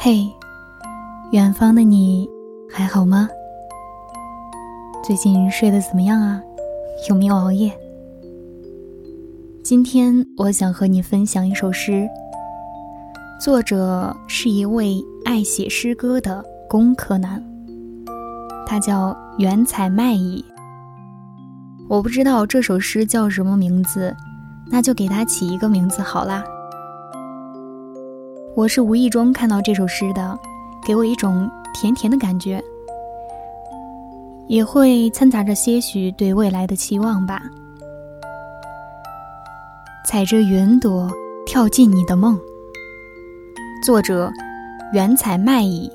嘿，远方的你还好吗？最近睡得怎么样啊？有没有熬夜？今天我想和你分享一首诗，作者是一位爱写诗歌的工科男，他叫袁采麦乙。我不知道这首诗叫什么名字，那就给他起一个名字好啦。我是无意中看到这首诗的，给我一种甜甜的感觉，也会掺杂着些许对未来的期望吧。踩着云朵跳进你的梦。作者：原采麦乙。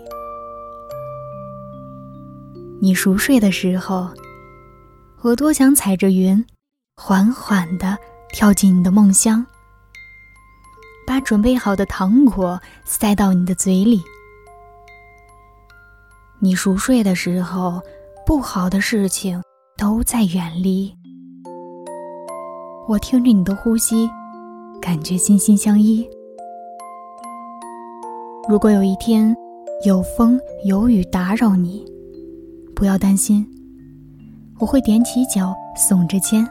你熟睡的时候，我多想踩着云，缓缓地跳进你的梦乡。把准备好的糖果塞到你的嘴里。你熟睡的时候，不好的事情都在远离。我听着你的呼吸，感觉心心相依。如果有一天有风有雨打扰你，不要担心，我会踮起脚，耸着肩，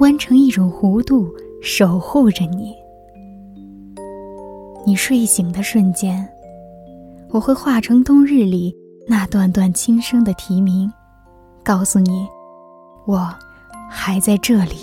弯成一种弧度，守护着你。你睡醒的瞬间，我会化成冬日里那段段轻声的啼鸣，告诉你，我还在这里。